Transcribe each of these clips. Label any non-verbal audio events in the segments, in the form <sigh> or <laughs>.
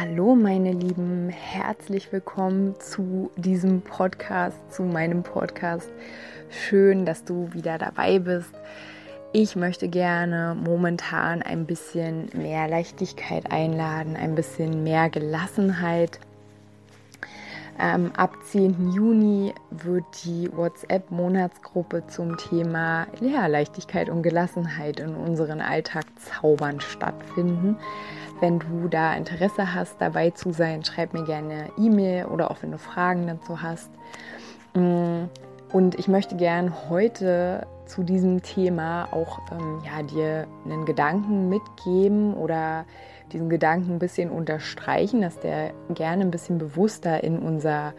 Hallo meine Lieben, herzlich willkommen zu diesem Podcast, zu meinem Podcast. Schön, dass du wieder dabei bist. Ich möchte gerne momentan ein bisschen mehr Leichtigkeit einladen, ein bisschen mehr Gelassenheit. Ähm, ab 10. Juni wird die WhatsApp-Monatsgruppe zum Thema ja, Leichtigkeit und Gelassenheit in unseren Alltag zaubern stattfinden. Wenn du da Interesse hast, dabei zu sein, schreib mir gerne E-Mail oder auch wenn du Fragen dazu hast. Mm, und ich möchte gerne heute zu diesem Thema auch ähm, ja, dir einen Gedanken mitgeben oder diesen Gedanken ein bisschen unterstreichen, dass der gerne ein bisschen bewusster in unser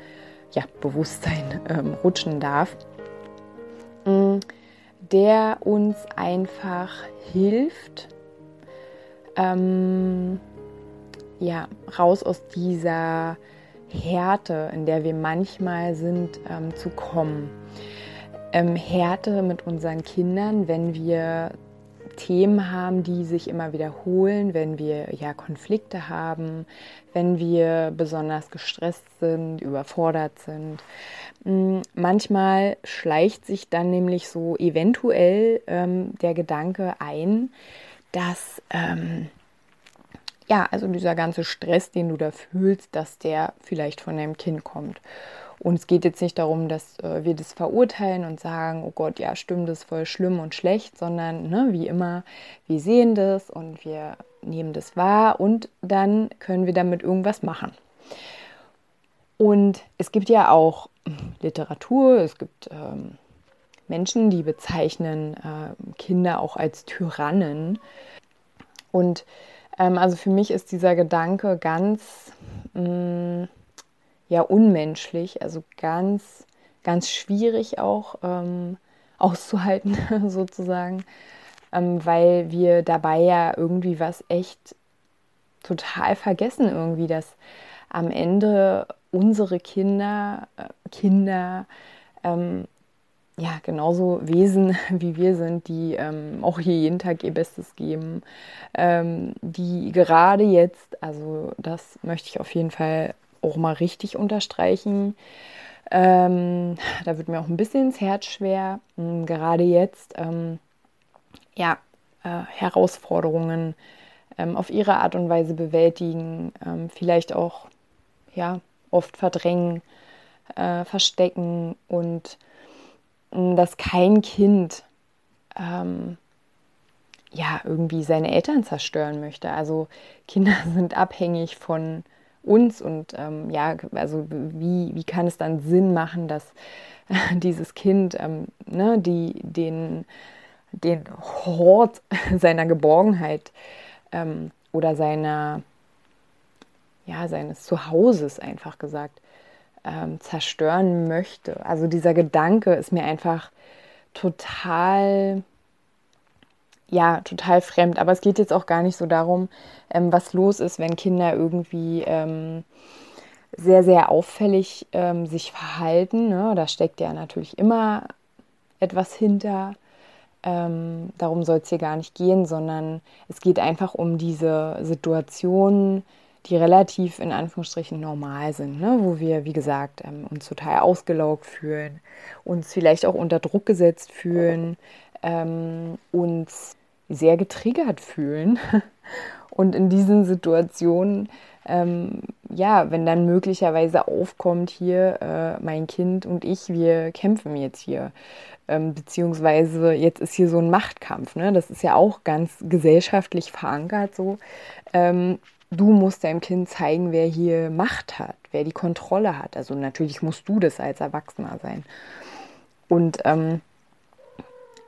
ja, Bewusstsein ähm, rutschen darf, mm, der uns einfach hilft, ähm, ja, raus aus dieser Härte, in der wir manchmal sind, ähm, zu kommen. Ähm, Härte mit unseren Kindern, wenn wir Themen haben, die sich immer wiederholen, wenn wir ja Konflikte haben, wenn wir besonders gestresst sind, überfordert sind. Mm, manchmal schleicht sich dann nämlich so eventuell ähm, der Gedanke ein, dass ähm, ja, also dieser ganze Stress, den du da fühlst, dass der vielleicht von deinem Kind kommt. Und es geht jetzt nicht darum, dass äh, wir das verurteilen und sagen, oh Gott, ja, stimmt, das ist voll schlimm und schlecht, sondern ne, wie immer, wir sehen das und wir nehmen das wahr und dann können wir damit irgendwas machen. Und es gibt ja auch Literatur, es gibt ähm, Menschen, die bezeichnen äh, Kinder auch als Tyrannen. Und ähm, also für mich ist dieser Gedanke ganz mh, mm, ja unmenschlich, also ganz, ganz schwierig auch ähm, auszuhalten <laughs> sozusagen, ähm, weil wir dabei ja irgendwie was echt total vergessen irgendwie, dass am Ende unsere Kinder, äh, Kinder ähm, ja, genauso Wesen <laughs> wie wir sind, die ähm, auch hier jeden Tag ihr Bestes geben, ähm, die gerade jetzt, also das möchte ich auf jeden Fall auch mal richtig unterstreichen, ähm, da wird mir auch ein bisschen ins Herz schwer, ähm, gerade jetzt, ähm, ja, äh, Herausforderungen ähm, auf ihre Art und Weise bewältigen, vielleicht auch, ja, oft verdrängen, äh, verstecken und dass kein Kind ähm, ja irgendwie seine Eltern zerstören möchte. Also Kinder <laughs> sind abhängig von uns und ähm, ja, also wie, wie kann es dann Sinn machen, dass <laughs> dieses Kind ähm, ne, die, den, den Hort <laughs> seiner Geborgenheit ähm, oder seiner, ja, seines Zuhauses einfach gesagt ähm, zerstören möchte. Also dieser Gedanke ist mir einfach total, ja, total fremd. Aber es geht jetzt auch gar nicht so darum, ähm, was los ist, wenn Kinder irgendwie ähm, sehr, sehr auffällig ähm, sich verhalten. Ne? Da steckt ja natürlich immer etwas hinter. Ähm, darum soll es hier gar nicht gehen, sondern es geht einfach um diese Situationen, die relativ in Anführungsstrichen normal sind, ne? wo wir, wie gesagt, ähm, uns total ausgelaugt fühlen, uns vielleicht auch unter Druck gesetzt fühlen, ähm, uns sehr getriggert fühlen. <laughs> Und in diesen Situationen, ähm, ja, wenn dann möglicherweise aufkommt, hier, äh, mein Kind und ich, wir kämpfen jetzt hier. Ähm, beziehungsweise jetzt ist hier so ein Machtkampf. Ne? Das ist ja auch ganz gesellschaftlich verankert so. Ähm, du musst deinem Kind zeigen, wer hier Macht hat, wer die Kontrolle hat. Also natürlich musst du das als Erwachsener sein. Und ähm,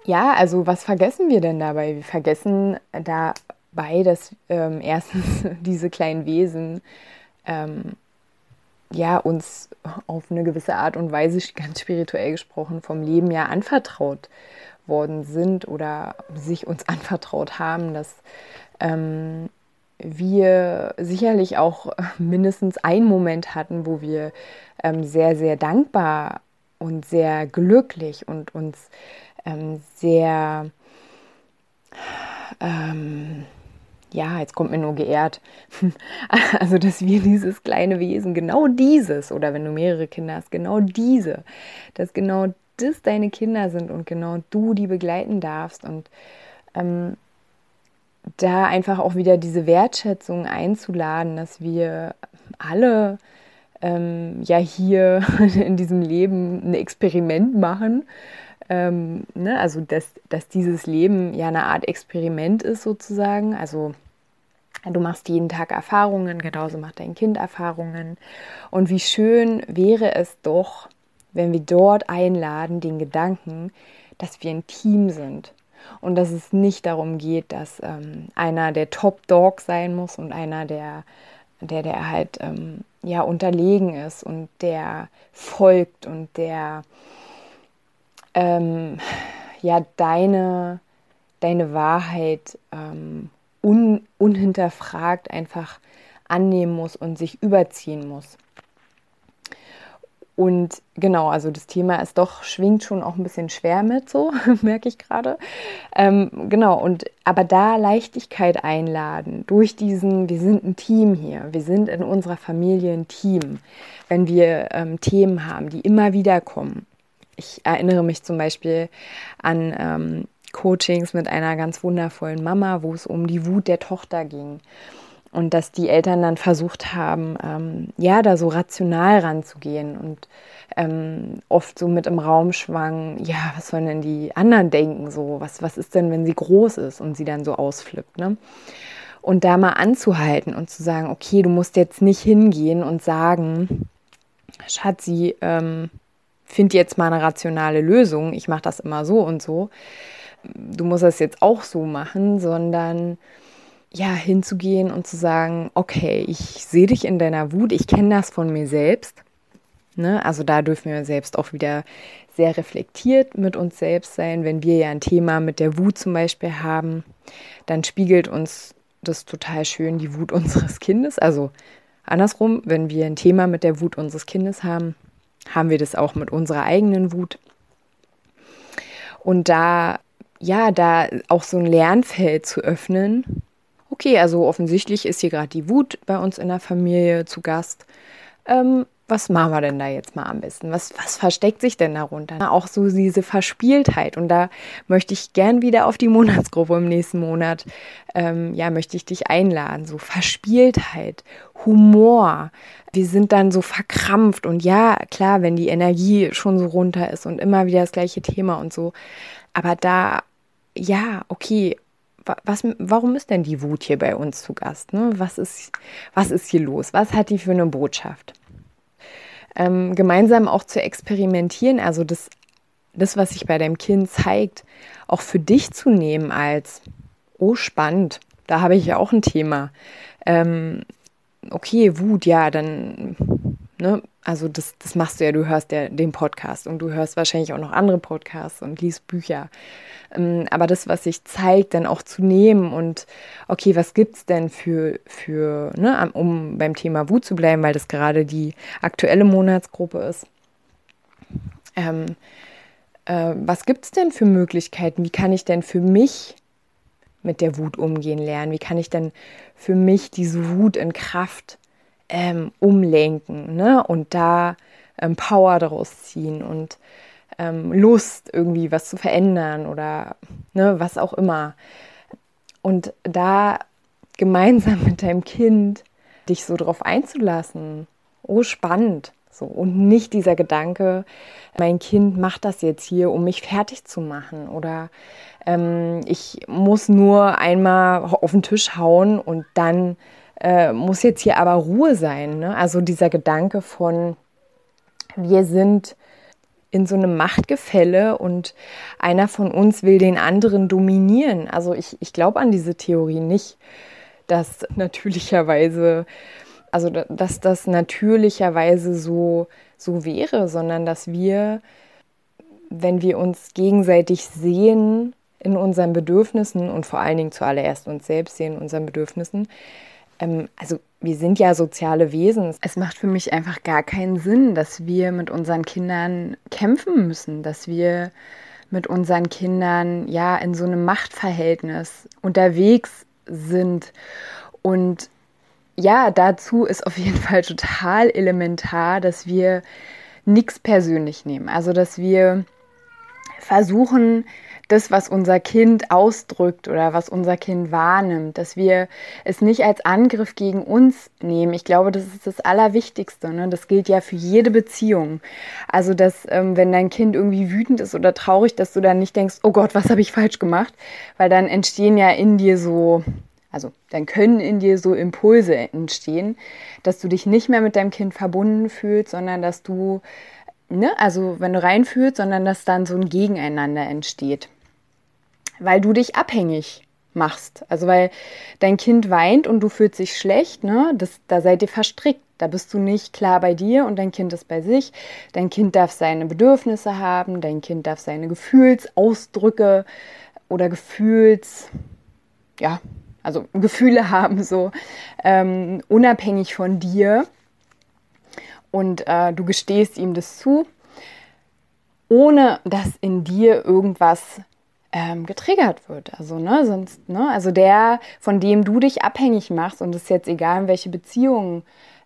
ja, also was vergessen wir denn dabei? Wir vergessen dabei, dass ähm, <laughs> erstens diese kleinen Wesen ähm, ja uns auf eine gewisse Art und Weise <laughs> ganz spirituell gesprochen vom Leben ja anvertraut worden sind oder sich uns <laughs> anvertraut haben, dass ähm, wir sicherlich auch mindestens einen Moment hatten, wo wir ähm, sehr, sehr dankbar und sehr glücklich und uns ähm, sehr, ähm, ja, jetzt kommt mir nur geehrt, <laughs> also dass wir dieses kleine Wesen, genau dieses, oder wenn du mehrere Kinder hast, genau diese, dass genau das deine Kinder sind und genau du die begleiten darfst und ähm, da einfach auch wieder diese Wertschätzung einzuladen, dass wir alle ähm, ja hier <laughs> in diesem Leben ein Experiment machen. Ähm, ne? Also, dass, dass dieses Leben ja eine Art Experiment ist sozusagen. Also, du machst jeden Tag Erfahrungen, genauso macht dein Kind Erfahrungen. Und wie schön wäre es doch, wenn wir dort einladen, den Gedanken, dass wir ein Team sind und dass es nicht darum geht, dass ähm, einer der Top Dog sein muss und einer der der der halt ähm, ja unterlegen ist und der folgt und der ähm, ja deine deine Wahrheit ähm, un, unhinterfragt einfach annehmen muss und sich überziehen muss. Und genau, also das Thema ist doch, schwingt schon auch ein bisschen schwer mit, so <laughs> merke ich gerade. Ähm, genau, und aber da Leichtigkeit einladen durch diesen, wir sind ein Team hier, wir sind in unserer Familie ein Team, wenn wir ähm, Themen haben, die immer wieder kommen. Ich erinnere mich zum Beispiel an ähm, Coachings mit einer ganz wundervollen Mama, wo es um die Wut der Tochter ging. Und dass die Eltern dann versucht haben, ähm, ja, da so rational ranzugehen und ähm, oft so mit im Raum schwang, ja, was sollen denn die anderen denken, so, was, was ist denn, wenn sie groß ist und sie dann so ausflippt, ne? Und da mal anzuhalten und zu sagen, okay, du musst jetzt nicht hingehen und sagen, Schatzi, ähm, find jetzt mal eine rationale Lösung, ich mache das immer so und so. Du musst das jetzt auch so machen, sondern ja, hinzugehen und zu sagen, okay, ich sehe dich in deiner Wut, ich kenne das von mir selbst. Ne? Also da dürfen wir selbst auch wieder sehr reflektiert mit uns selbst sein. Wenn wir ja ein Thema mit der Wut zum Beispiel haben, dann spiegelt uns das total schön die Wut <laughs> unseres Kindes. Also andersrum, wenn wir ein Thema mit der Wut unseres Kindes haben, haben wir das auch mit unserer eigenen Wut. Und da, ja, da auch so ein Lernfeld zu öffnen, okay, also offensichtlich ist hier gerade die Wut bei uns in der Familie zu Gast. Ähm, was machen wir denn da jetzt mal am besten? Was, was versteckt sich denn darunter? Auch so diese Verspieltheit. Und da möchte ich gern wieder auf die Monatsgruppe im nächsten Monat, ähm, ja, möchte ich dich einladen. So Verspieltheit, Humor. Wir sind dann so verkrampft. Und ja, klar, wenn die Energie schon so runter ist und immer wieder das gleiche Thema und so. Aber da, ja, okay, was, warum ist denn die Wut hier bei uns zu Gast? Ne? Was, ist, was ist hier los? Was hat die für eine Botschaft? Ähm, gemeinsam auch zu experimentieren, also das, das, was sich bei deinem Kind zeigt, auch für dich zu nehmen als, oh spannend, da habe ich ja auch ein Thema. Ähm, okay, Wut, ja, dann Ne? Also das, das machst du ja, du hörst ja den Podcast und du hörst wahrscheinlich auch noch andere Podcasts und liest Bücher. Ähm, aber das, was sich zeigt, dann auch zu nehmen und okay, was gibt es denn für, für ne, um beim Thema Wut zu bleiben, weil das gerade die aktuelle Monatsgruppe ist. Ähm, äh, was gibt es denn für Möglichkeiten? Wie kann ich denn für mich mit der Wut umgehen lernen? Wie kann ich denn für mich diese Wut in Kraft ähm, umlenken ne? und da ähm, Power daraus ziehen und ähm, Lust, irgendwie was zu verändern oder ne, was auch immer. Und da gemeinsam <laughs> mit deinem Kind dich so drauf einzulassen. Oh, spannend. So, und nicht dieser Gedanke, mein Kind macht das jetzt hier, um mich fertig zu machen. Oder ähm, ich muss nur einmal auf den Tisch hauen und dann äh, muss jetzt hier aber Ruhe sein. Ne? Also dieser Gedanke von, wir sind in so einem Machtgefälle und einer von uns will den anderen dominieren. Also ich, ich glaube an diese Theorie nicht, dass natürlicherweise also dass das natürlicherweise so, so wäre, sondern dass wir, wenn wir uns gegenseitig sehen in unseren Bedürfnissen und vor allen Dingen zuallererst uns selbst sehen in unseren Bedürfnissen, ähm, also wir sind ja soziale Wesen. Es macht für mich einfach gar keinen Sinn, dass wir mit unseren Kindern kämpfen müssen, dass wir mit unseren Kindern ja in so einem Machtverhältnis unterwegs sind. Und ja, dazu ist auf jeden Fall total elementar, dass wir nichts persönlich nehmen. Also, dass wir versuchen, das, was unser Kind ausdrückt oder was unser Kind wahrnimmt, dass wir es nicht als Angriff gegen uns nehmen. Ich glaube, das ist das Allerwichtigste. Ne? Das gilt ja für jede Beziehung. Also, dass ähm, wenn dein Kind irgendwie wütend ist oder traurig, dass du dann nicht denkst, oh Gott, was habe ich falsch gemacht? Weil dann entstehen ja in dir so also dann können in dir so Impulse entstehen, dass du dich nicht mehr mit deinem Kind verbunden fühlst, sondern dass du, ne, also wenn du reinfühlst, sondern dass dann so ein Gegeneinander entsteht weil du dich abhängig machst. Also weil dein Kind weint und du fühlst dich schlecht, ne? Das, da seid ihr verstrickt. Da bist du nicht klar bei dir und dein Kind ist bei sich. Dein Kind darf seine Bedürfnisse haben, dein Kind darf seine Gefühlsausdrücke oder Gefühls, ja, also Gefühle <laughs> haben, so ähm, unabhängig von dir. Und äh, du gestehst ihm das zu, ohne dass in dir irgendwas ähm, getriggert wird. Also, ne, sonst, ne, also der, von dem du dich abhängig machst, und es ist jetzt egal, in welche Beziehung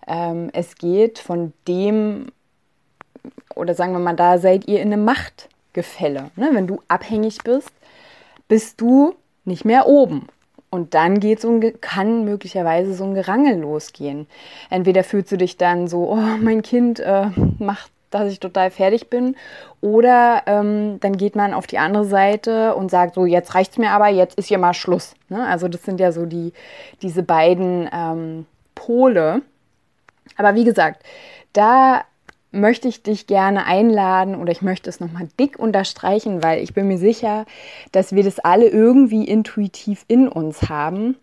ähm, es geht, von dem, oder sagen wir mal, da seid ihr in einem Machtgefälle. Ne? Wenn du abhängig bist, bist du nicht mehr oben. Und dann geht so ein, kann möglicherweise so ein Gerangel losgehen. Entweder fühlst du dich dann so, oh, mein Kind äh, macht dass ich total fertig bin. Oder ähm, dann geht man auf die andere Seite und sagt so, jetzt reicht es mir aber, jetzt ist hier mal Schluss. Ne? Also das sind ja so die, diese beiden ähm, Pole. Aber wie gesagt, da möchte ich dich gerne einladen oder ich möchte es nochmal dick unterstreichen, weil ich bin mir sicher, dass wir das alle irgendwie intuitiv in uns haben.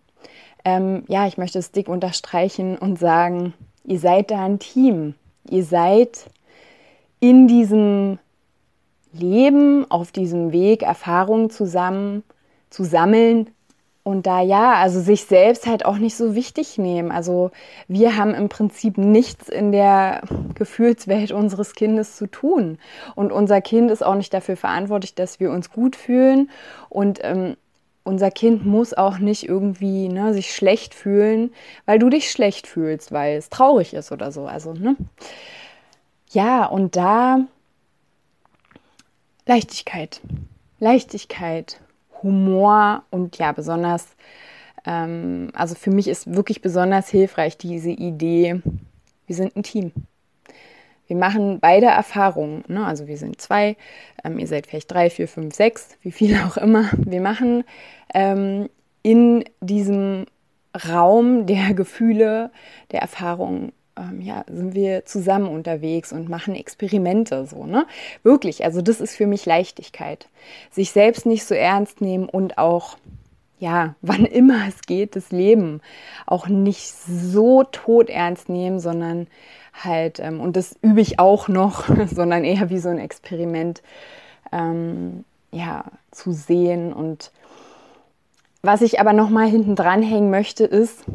Ähm, ja, ich möchte es dick unterstreichen und sagen, ihr seid da ein Team. Ihr seid in diesem Leben, auf diesem Weg Erfahrungen zusammen zu sammeln und da ja, also sich selbst halt auch nicht so wichtig nehmen. Also wir haben im Prinzip nichts in der Gefühlswelt unseres Kindes zu tun. Und unser Kind ist auch nicht dafür verantwortlich, dass wir uns gut fühlen. Und ähm, unser Kind muss auch nicht irgendwie ne, sich schlecht fühlen, weil du dich schlecht fühlst, weil es traurig ist oder so. Also, ne? Ja, und da Leichtigkeit. Leichtigkeit, Humor und ja, besonders, ähm, also für mich ist wirklich besonders hilfreich diese Idee, wir sind ein Team. Wir machen beide Erfahrungen. Ne? Also wir sind zwei, ähm, ihr seid vielleicht drei, vier, fünf, sechs, wie viele auch immer. Wir machen ähm, in diesem Raum der Gefühle, der Erfahrungen ähm, ja, sind wir zusammen unterwegs und machen Experimente so, ne? Wirklich, also das ist für mich Leichtigkeit. Sich selbst nicht so ernst nehmen und auch, ja, <laughs> wann immer es geht, das Leben auch nicht so tot ernst nehmen, sondern halt, ähm, und das übe ich auch noch, <laughs> sondern eher wie so ein Experiment, ähm, ja, zu sehen und was ich aber noch mal hinten dran hängen möchte, ist,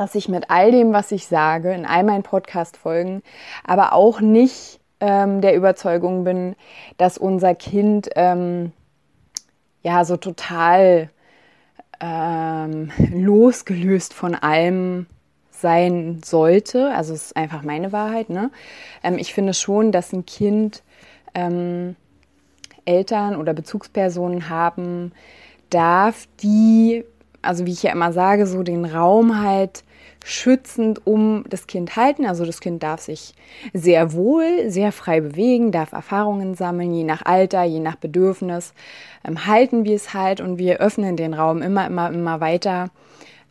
dass ich mit all dem, was ich sage, in all meinen Podcast-Folgen, aber auch nicht ähm, der Überzeugung bin, dass unser Kind ähm, ja so total ähm, losgelöst von allem sein sollte. Also es ist einfach meine Wahrheit. Ne? Ähm, ich finde schon, dass ein Kind ähm, Eltern oder Bezugspersonen haben darf, die also wie ich ja immer sage, so den Raum halt schützend um das Kind halten. Also das Kind darf sich sehr wohl, sehr frei bewegen, darf Erfahrungen sammeln, je nach Alter, je nach Bedürfnis. Ähm, halten wir es halt und wir öffnen den Raum immer, immer, immer weiter,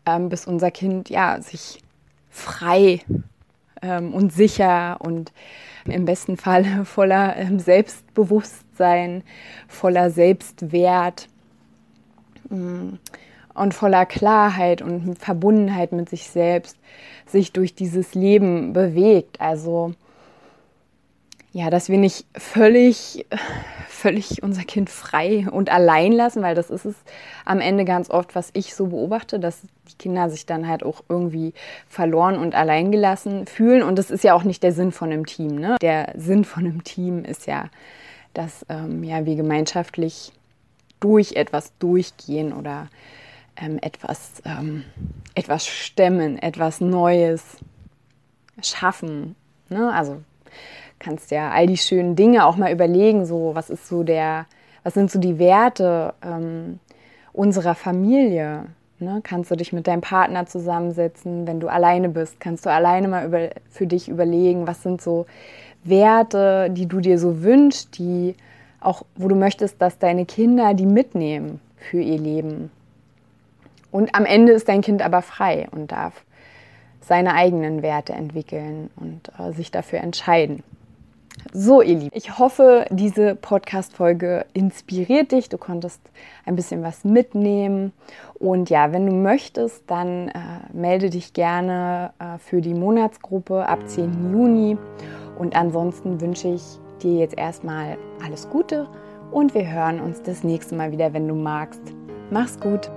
ähm, bis unser Kind ja sich frei ähm, und sicher und im besten Fall <laughs> voller ähm, Selbstbewusstsein, voller Selbstwert. Mm, und voller Klarheit und Verbundenheit mit sich selbst sich durch dieses Leben bewegt. Also ja, dass wir nicht völlig, völlig unser Kind frei und allein lassen, weil das ist es am Ende ganz oft, was ich so beobachte, dass die Kinder sich dann halt auch irgendwie verloren und allein gelassen fühlen. Und das ist ja auch nicht der Sinn von einem Team. Ne? Der Sinn von einem Team ist ja, dass ähm, ja, wir gemeinschaftlich durch etwas durchgehen oder ähm, etwas, ähm, etwas stemmen, etwas Neues schaffen. Ne? Also kannst ja all die schönen Dinge auch mal überlegen, so was ist so der, was sind so die Werte ähm, unserer Familie? Ne? Kannst du dich mit deinem Partner zusammensetzen, wenn du alleine bist? Kannst du alleine mal über, für dich überlegen, was sind so Werte, die du dir so wünschst, die auch, wo du möchtest, dass deine Kinder die mitnehmen für ihr Leben. Und am Ende ist dein Kind aber frei und darf seine eigenen Werte entwickeln und äh, sich dafür entscheiden. So, ihr Lieben, ich hoffe, diese Podcast-Folge inspiriert dich. Du konntest ein bisschen was mitnehmen. Und ja, wenn du möchtest, dann äh, melde dich gerne äh, für die Monatsgruppe ab 10. Juni. Und ansonsten wünsche ich dir jetzt erstmal alles Gute und wir hören uns das nächste Mal wieder, wenn du magst. Mach's gut!